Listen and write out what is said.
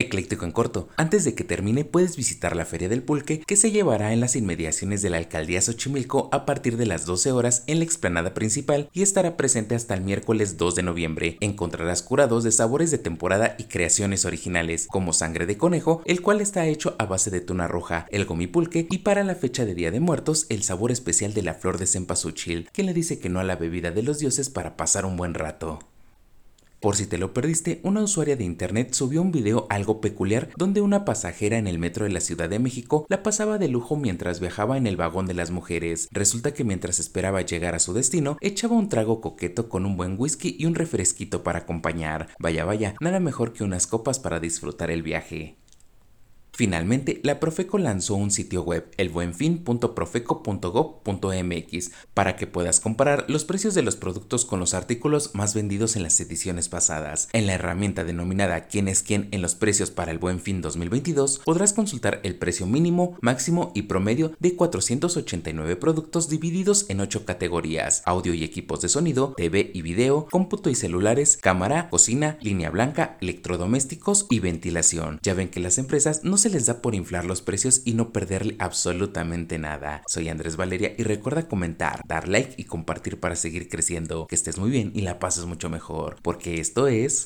Ecléctico en corto. Antes de que termine puedes visitar la Feria del Pulque que se llevará en las inmediaciones de la Alcaldía Xochimilco a partir de las 12 horas en la explanada principal y estará presente hasta el miércoles 2 de noviembre. Encontrarás curados de sabores de temporada y creaciones originales, como sangre de conejo, el cual está hecho a base de tuna roja, el gomipulque y para la fecha de Día de Muertos el sabor especial de la flor de cempasúchil, que le dice que no a la bebida de los dioses para pasar un buen rato. Por si te lo perdiste, una usuaria de internet subió un video algo peculiar donde una pasajera en el metro de la Ciudad de México la pasaba de lujo mientras viajaba en el vagón de las mujeres. Resulta que mientras esperaba llegar a su destino, echaba un trago coqueto con un buen whisky y un refresquito para acompañar. Vaya vaya, nada mejor que unas copas para disfrutar el viaje. Finalmente, la Profeco lanzó un sitio web, elbuenfin.profeco.gov.mx, para que puedas comparar los precios de los productos con los artículos más vendidos en las ediciones pasadas. En la herramienta denominada ¿Quién es quién en los precios para el Buen Fin 2022? podrás consultar el precio mínimo, máximo y promedio de 489 productos divididos en 8 categorías: audio y equipos de sonido, TV y video, cómputo y celulares, cámara, cocina, línea blanca, electrodomésticos y ventilación. Ya ven que las empresas no se les da por inflar los precios y no perderle absolutamente nada. Soy Andrés Valeria y recuerda comentar, dar like y compartir para seguir creciendo. Que estés muy bien y la pases mucho mejor, porque esto es...